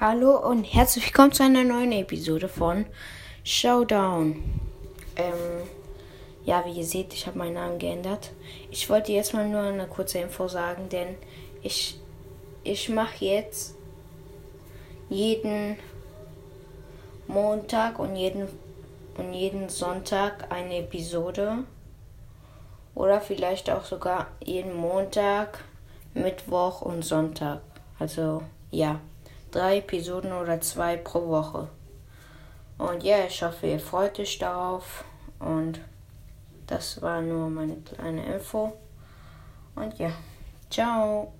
Hallo und herzlich willkommen zu einer neuen Episode von Showdown. Ähm, ja, wie ihr seht, ich habe meinen Namen geändert. Ich wollte jetzt mal nur eine kurze Info sagen, denn ich, ich mache jetzt jeden Montag und jeden, und jeden Sonntag eine Episode. Oder vielleicht auch sogar jeden Montag, Mittwoch und Sonntag. Also ja drei Episoden oder zwei pro Woche. Und ja, ich hoffe, ihr freut euch darauf. Und das war nur meine kleine Info. Und ja, ciao.